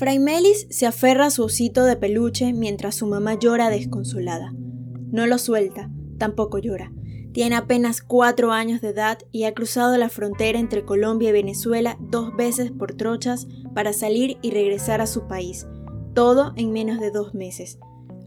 Fray Melis se aferra a su osito de peluche mientras su mamá llora desconsolada. No lo suelta, tampoco llora. Tiene apenas cuatro años de edad y ha cruzado la frontera entre Colombia y Venezuela dos veces por trochas para salir y regresar a su país, todo en menos de dos meses.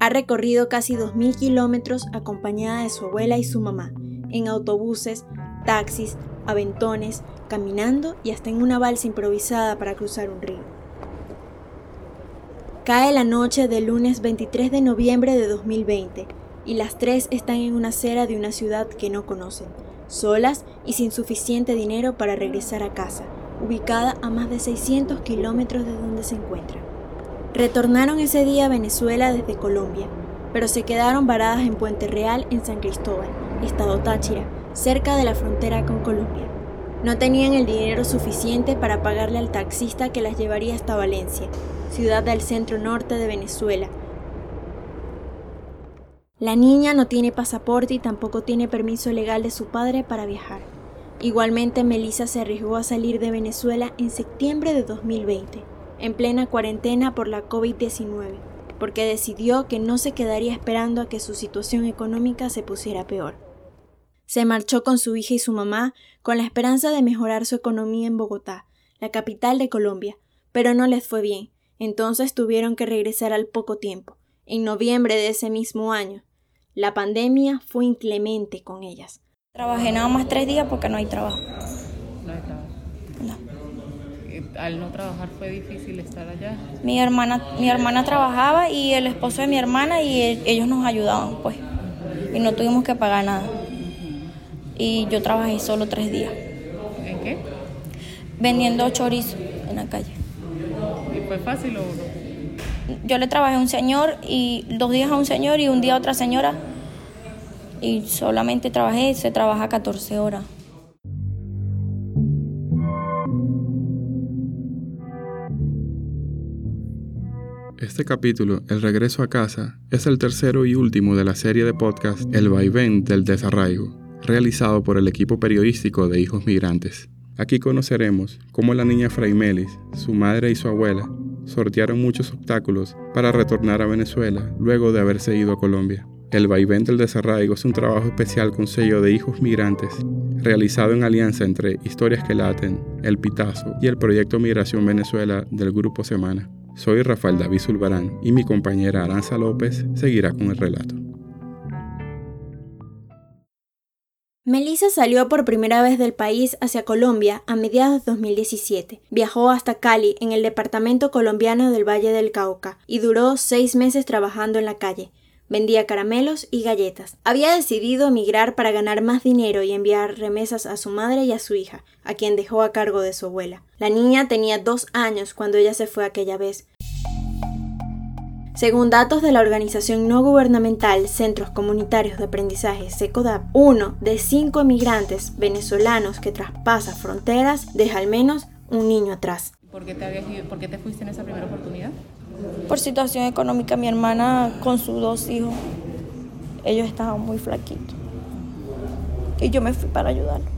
Ha recorrido casi 2.000 kilómetros acompañada de su abuela y su mamá, en autobuses, taxis, aventones, caminando y hasta en una balsa improvisada para cruzar un río. Cae la noche del lunes 23 de noviembre de 2020 y las tres están en una acera de una ciudad que no conocen, solas y sin suficiente dinero para regresar a casa, ubicada a más de 600 kilómetros de donde se encuentran. Retornaron ese día a Venezuela desde Colombia, pero se quedaron varadas en Puente Real en San Cristóbal, estado Táchira, cerca de la frontera con Colombia. No tenían el dinero suficiente para pagarle al taxista que las llevaría hasta Valencia, ciudad del centro norte de Venezuela. La niña no tiene pasaporte y tampoco tiene permiso legal de su padre para viajar. Igualmente, Melissa se arriesgó a salir de Venezuela en septiembre de 2020, en plena cuarentena por la COVID-19, porque decidió que no se quedaría esperando a que su situación económica se pusiera peor. Se marchó con su hija y su mamá con la esperanza de mejorar su economía en Bogotá, la capital de Colombia, pero no les fue bien, entonces tuvieron que regresar al poco tiempo, en noviembre de ese mismo año. La pandemia fue inclemente con ellas. Trabajé nada más tres días porque no hay trabajo. No hay trabajo. No. Al no trabajar fue difícil estar allá. Mi hermana, mi hermana trabajaba y el esposo de mi hermana y ellos nos ayudaban, pues. Y no tuvimos que pagar nada. Y yo trabajé solo tres días. ¿En qué? Vendiendo chorizo en la calle. ¿Fue fácil o no? Yo le trabajé a un señor y dos días a un señor y un día a otra señora. Y solamente trabajé, se trabaja 14 horas. Este capítulo, El regreso a casa, es el tercero y último de la serie de podcast El vaivén del desarraigo, realizado por el equipo periodístico de Hijos Migrantes. Aquí conoceremos cómo la niña Fraimelis, su madre y su abuela sortearon muchos obstáculos para retornar a Venezuela luego de haberse ido a Colombia. El vaivén del desarraigo es un trabajo especial con sello de hijos migrantes, realizado en alianza entre Historias que Laten, El Pitazo y el proyecto Migración Venezuela del Grupo Semana. Soy Rafael David Zulbarán y mi compañera Aranza López seguirá con el relato. Melissa salió por primera vez del país hacia Colombia a mediados de 2017. Viajó hasta Cali, en el departamento colombiano del Valle del Cauca, y duró seis meses trabajando en la calle. Vendía caramelos y galletas. Había decidido emigrar para ganar más dinero y enviar remesas a su madre y a su hija, a quien dejó a cargo de su abuela. La niña tenía dos años cuando ella se fue aquella vez. Según datos de la organización no gubernamental Centros Comunitarios de Aprendizaje SECODAP, uno de cinco emigrantes venezolanos que traspasa fronteras deja al menos un niño atrás. ¿Por qué te, ¿Por qué te fuiste en esa primera oportunidad? Por situación económica, mi hermana con sus dos hijos, ellos estaban muy flaquitos. Y yo me fui para ayudarlos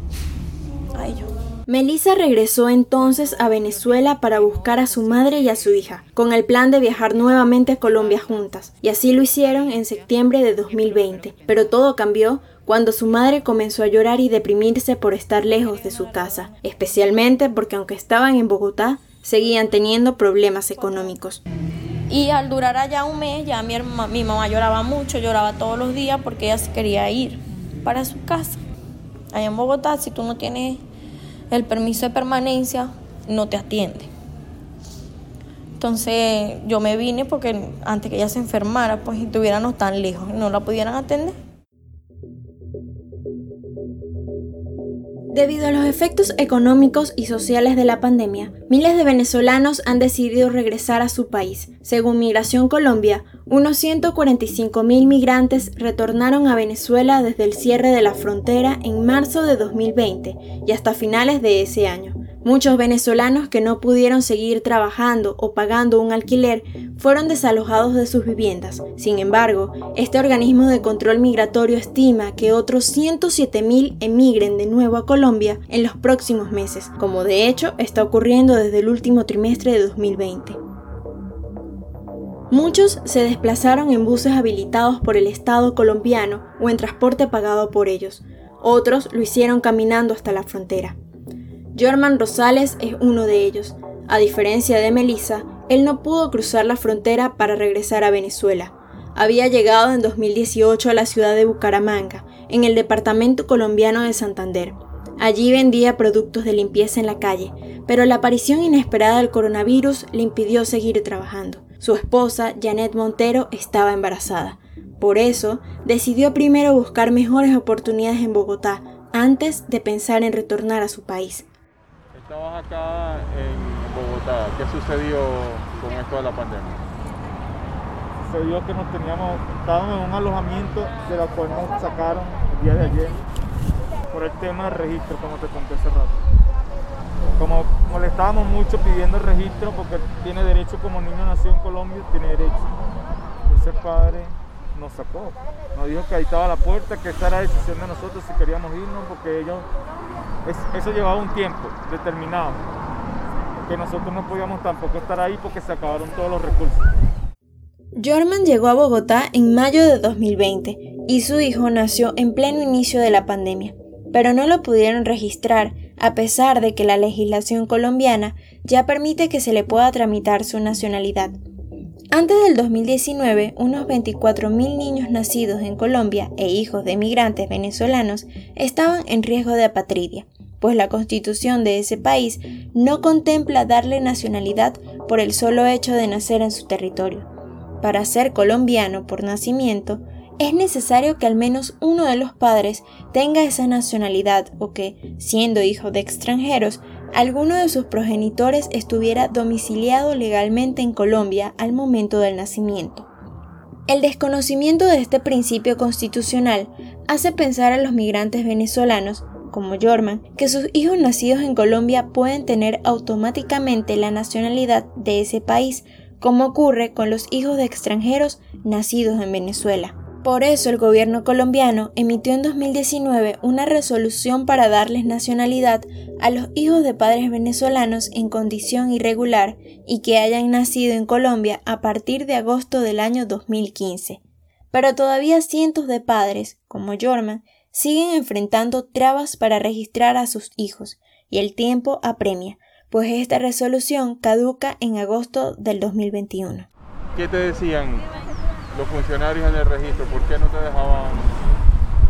a ellos. Melissa regresó entonces a Venezuela para buscar a su madre y a su hija, con el plan de viajar nuevamente a Colombia juntas, y así lo hicieron en septiembre de 2020. Pero todo cambió cuando su madre comenzó a llorar y deprimirse por estar lejos de su casa, especialmente porque aunque estaban en Bogotá, seguían teniendo problemas económicos. Y al durar allá un mes, ya mi, mi mamá lloraba mucho, lloraba todos los días porque ella se quería ir para su casa. Allá en Bogotá, si tú no tienes el permiso de permanencia no te atiende. Entonces yo me vine porque antes que ella se enfermara, pues estuviéramos tan lejos no la pudieran atender. Debido a los efectos económicos y sociales de la pandemia, miles de venezolanos han decidido regresar a su país. Según Migración Colombia, unos 145.000 migrantes retornaron a Venezuela desde el cierre de la frontera en marzo de 2020 y hasta finales de ese año. Muchos venezolanos que no pudieron seguir trabajando o pagando un alquiler fueron desalojados de sus viviendas. Sin embargo, este organismo de control migratorio estima que otros 107.000 emigren de nuevo a Colombia en los próximos meses, como de hecho está ocurriendo desde el último trimestre de 2020. Muchos se desplazaron en buses habilitados por el Estado colombiano o en transporte pagado por ellos. Otros lo hicieron caminando hasta la frontera. Jorman Rosales es uno de ellos. A diferencia de Melissa, él no pudo cruzar la frontera para regresar a Venezuela. Había llegado en 2018 a la ciudad de Bucaramanga, en el departamento colombiano de Santander. Allí vendía productos de limpieza en la calle, pero la aparición inesperada del coronavirus le impidió seguir trabajando. Su esposa, Janet Montero, estaba embarazada. Por eso, decidió primero buscar mejores oportunidades en Bogotá antes de pensar en retornar a su país. Estabas acá en Bogotá. ¿Qué sucedió con esto de la pandemia? Sucedió que nos teníamos, estábamos en un alojamiento de la cual nos sacaron el día de ayer por el tema del registro, como te conté hace rato. Como molestábamos mucho pidiendo el registro porque tiene derecho como niño nacido en Colombia, tiene derecho. Entonces padre nos sacó, nos dijo que ahí estaba la puerta, que esta era decisión de nosotros si queríamos irnos porque ellos eso llevaba un tiempo determinado, que nosotros no podíamos tampoco estar ahí porque se acabaron todos los recursos. Jorman llegó a Bogotá en mayo de 2020 y su hijo nació en pleno inicio de la pandemia, pero no lo pudieron registrar a pesar de que la legislación colombiana ya permite que se le pueda tramitar su nacionalidad. Antes del 2019, unos 24.000 niños nacidos en Colombia e hijos de migrantes venezolanos estaban en riesgo de apatridia, pues la constitución de ese país no contempla darle nacionalidad por el solo hecho de nacer en su territorio. Para ser colombiano por nacimiento, es necesario que al menos uno de los padres tenga esa nacionalidad o que, siendo hijo de extranjeros, alguno de sus progenitores estuviera domiciliado legalmente en Colombia al momento del nacimiento. El desconocimiento de este principio constitucional hace pensar a los migrantes venezolanos, como Jorman, que sus hijos nacidos en Colombia pueden tener automáticamente la nacionalidad de ese país, como ocurre con los hijos de extranjeros nacidos en Venezuela. Por eso el gobierno colombiano emitió en 2019 una resolución para darles nacionalidad a los hijos de padres venezolanos en condición irregular y que hayan nacido en Colombia a partir de agosto del año 2015. Pero todavía cientos de padres, como Jorman, siguen enfrentando trabas para registrar a sus hijos, y el tiempo apremia, pues esta resolución caduca en agosto del 2021. ¿Qué te decían los funcionarios en el registro? ¿Por qué no te dejaban?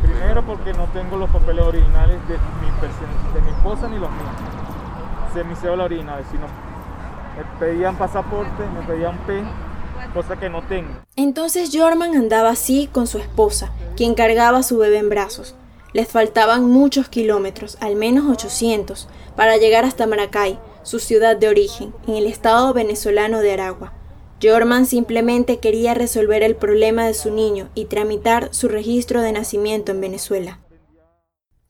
Primero porque no tengo los papeles originales de mi, de mi esposa ni los míos. Se mi cédula original, sino me pedían pasaporte, me pedían P, cosa que no tengo. Entonces Jorman andaba así con su esposa, quien cargaba a su bebé en brazos. Les faltaban muchos kilómetros, al menos 800, para llegar hasta Maracay, su ciudad de origen, en el estado venezolano de Aragua. Jorman simplemente quería resolver el problema de su niño y tramitar su registro de nacimiento en Venezuela.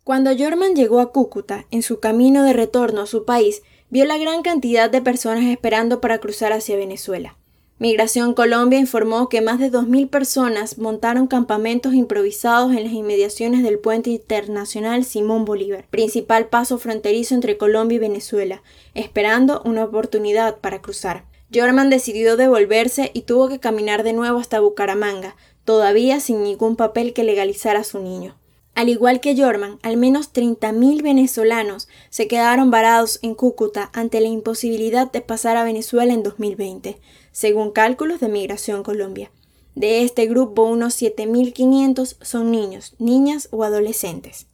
Cuando Jorman llegó a Cúcuta, en su camino de retorno a su país, vio la gran cantidad de personas esperando para cruzar hacia Venezuela. Migración Colombia informó que más de 2.000 personas montaron campamentos improvisados en las inmediaciones del puente internacional Simón Bolívar, principal paso fronterizo entre Colombia y Venezuela, esperando una oportunidad para cruzar. Jorman decidió devolverse y tuvo que caminar de nuevo hasta Bucaramanga, todavía sin ningún papel que legalizara a su niño. Al igual que Jorman, al menos 30.000 venezolanos se quedaron varados en Cúcuta ante la imposibilidad de pasar a Venezuela en 2020, según cálculos de Migración Colombia. De este grupo, unos 7.500 son niños, niñas o adolescentes.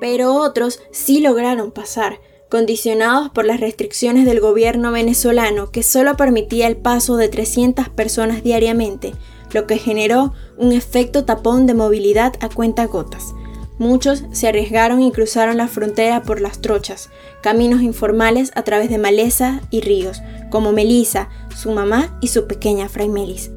Pero otros sí lograron pasar, condicionados por las restricciones del gobierno venezolano que solo permitía el paso de 300 personas diariamente, lo que generó un efecto tapón de movilidad a cuenta gotas. Muchos se arriesgaron y cruzaron la frontera por las trochas, caminos informales a través de maleza y ríos, como Melisa, su mamá y su pequeña Fray Melis.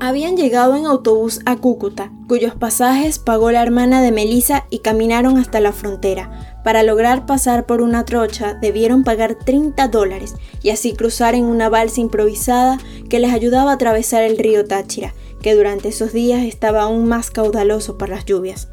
Habían llegado en autobús a Cúcuta, cuyos pasajes pagó la hermana de Melissa y caminaron hasta la frontera. Para lograr pasar por una trocha debieron pagar 30 dólares y así cruzar en una balsa improvisada que les ayudaba a atravesar el río Táchira, que durante esos días estaba aún más caudaloso por las lluvias.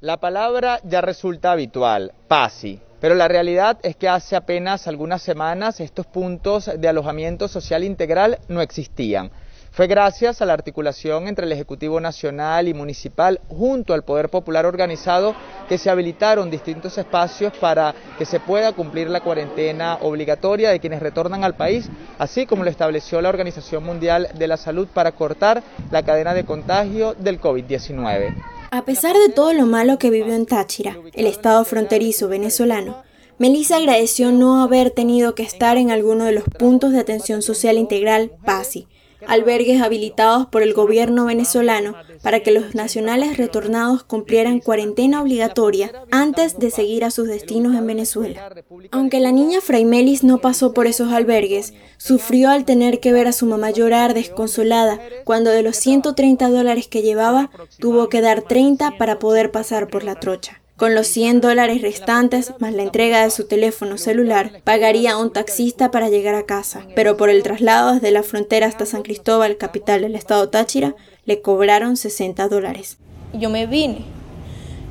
La palabra ya resulta habitual, PASI, pero la realidad es que hace apenas algunas semanas estos puntos de alojamiento social integral no existían. Fue gracias a la articulación entre el Ejecutivo Nacional y Municipal junto al Poder Popular organizado que se habilitaron distintos espacios para que se pueda cumplir la cuarentena obligatoria de quienes retornan al país, así como lo estableció la Organización Mundial de la Salud para cortar la cadena de contagio del COVID-19. A pesar de todo lo malo que vivió en Táchira, el estado fronterizo venezolano, Melissa agradeció no haber tenido que estar en alguno de los puntos de atención social integral PASI, albergues habilitados por el gobierno venezolano para que los nacionales retornados cumplieran cuarentena obligatoria antes de seguir a sus destinos en Venezuela. Aunque la niña Fraimelis no pasó por esos albergues, sufrió al tener que ver a su mamá llorar desconsolada cuando de los 130 dólares que llevaba tuvo que dar 30 para poder pasar por la trocha. Con los 100 dólares restantes, más la entrega de su teléfono celular, pagaría a un taxista para llegar a casa, pero por el traslado desde la frontera hasta San Cristóbal, capital del estado Táchira, le cobraron 60 dólares. Yo me vine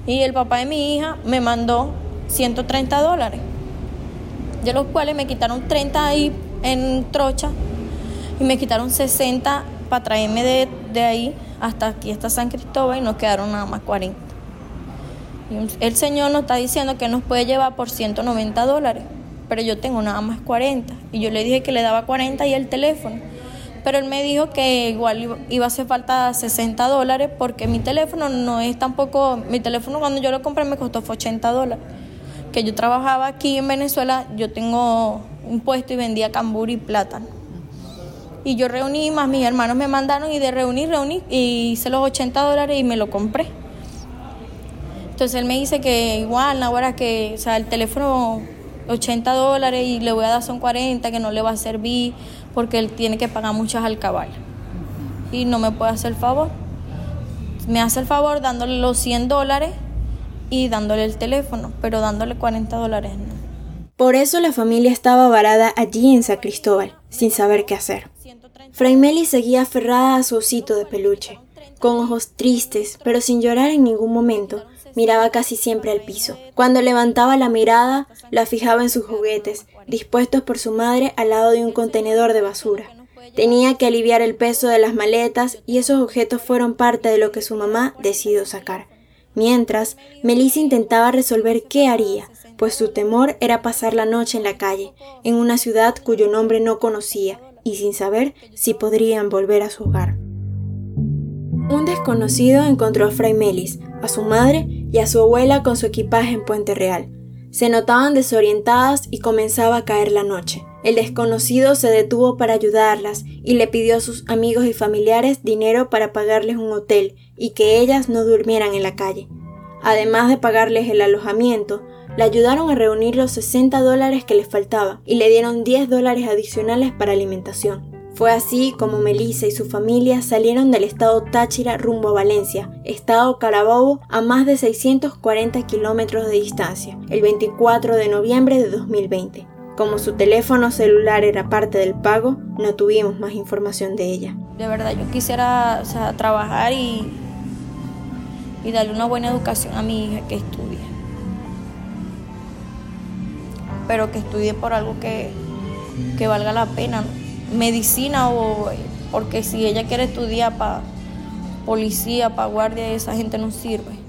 y el papá de mi hija me mandó 130 dólares, de los cuales me quitaron 30 ahí en trocha y me quitaron 60 para traerme de, de ahí hasta aquí, hasta San Cristóbal y nos quedaron nada más 40. El Señor nos está diciendo que nos puede llevar por 190 dólares, pero yo tengo nada más 40. Y yo le dije que le daba 40 y el teléfono. Pero él me dijo que igual iba a hacer falta 60 dólares porque mi teléfono no es tampoco. Mi teléfono cuando yo lo compré me costó 80 dólares. Que yo trabajaba aquí en Venezuela, yo tengo un puesto y vendía cambur y plátano. Y yo reuní, más mis hermanos me mandaron y de reunir, reuní y hice los 80 dólares y me lo compré. Entonces él me dice que igual, ahora que, o sea, el teléfono 80 dólares y le voy a dar son 40, que no le va a servir porque él tiene que pagar muchas alcabalas. Y no me puede hacer favor. Me hace el favor dándole los 100 dólares y dándole el teléfono, pero dándole 40 dólares no. Por eso la familia estaba varada allí en San Cristóbal, sin saber qué hacer. Fray Meli seguía aferrada a su osito de peluche, con ojos tristes, pero sin llorar en ningún momento, miraba casi siempre al piso. Cuando levantaba la mirada, la fijaba en sus juguetes, dispuestos por su madre al lado de un contenedor de basura. Tenía que aliviar el peso de las maletas y esos objetos fueron parte de lo que su mamá decidió sacar. Mientras, Melissa intentaba resolver qué haría, pues su temor era pasar la noche en la calle, en una ciudad cuyo nombre no conocía, y sin saber si podrían volver a su hogar. Un desconocido encontró a Fray Melis, a su madre y a su abuela con su equipaje en Puente Real. Se notaban desorientadas y comenzaba a caer la noche. El desconocido se detuvo para ayudarlas y le pidió a sus amigos y familiares dinero para pagarles un hotel y que ellas no durmieran en la calle. Además de pagarles el alojamiento, le ayudaron a reunir los 60 dólares que les faltaba y le dieron 10 dólares adicionales para alimentación. Fue así como Melissa y su familia salieron del estado Táchira rumbo a Valencia, estado Carabobo, a más de 640 kilómetros de distancia, el 24 de noviembre de 2020. Como su teléfono celular era parte del pago, no tuvimos más información de ella. De verdad, yo quisiera trabajar y, darle una buena educación a mi hija que estudie. Pero que estudie por algo que, que valga la pena medicina o porque si ella quiere estudiar para policía, para guardia, esa gente no sirve.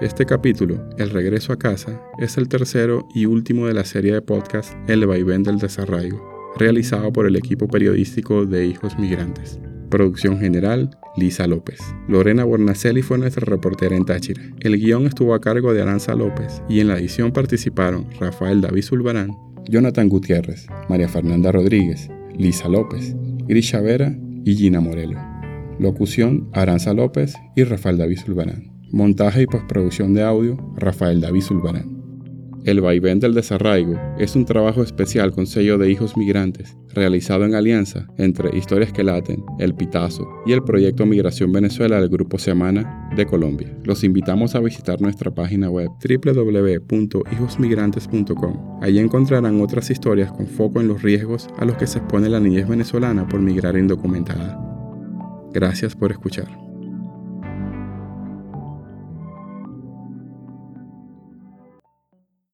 Este capítulo, El regreso a casa, es el tercero y último de la serie de podcast El vaivén del desarraigo, realizado por el equipo periodístico de Hijos Migrantes. Producción general, Lisa López. Lorena Bornacelli fue nuestra reportera en Táchira. El guion estuvo a cargo de Aranza López y en la edición participaron Rafael David Zulbarán, Jonathan Gutiérrez, María Fernanda Rodríguez, Lisa López, Grisha Vera y Gina Morelo. Locución, Aranza López y Rafael David Zulbarán. Montaje y postproducción de audio, Rafael David Zulbarán. El vaivén del desarraigo es un trabajo especial con sello de hijos migrantes, realizado en alianza entre Historias que Laten, El Pitazo y el proyecto Migración Venezuela del Grupo Semana de Colombia. Los invitamos a visitar nuestra página web www.hijosmigrantes.com. Allí encontrarán otras historias con foco en los riesgos a los que se expone la niñez venezolana por migrar indocumentada. Gracias por escuchar.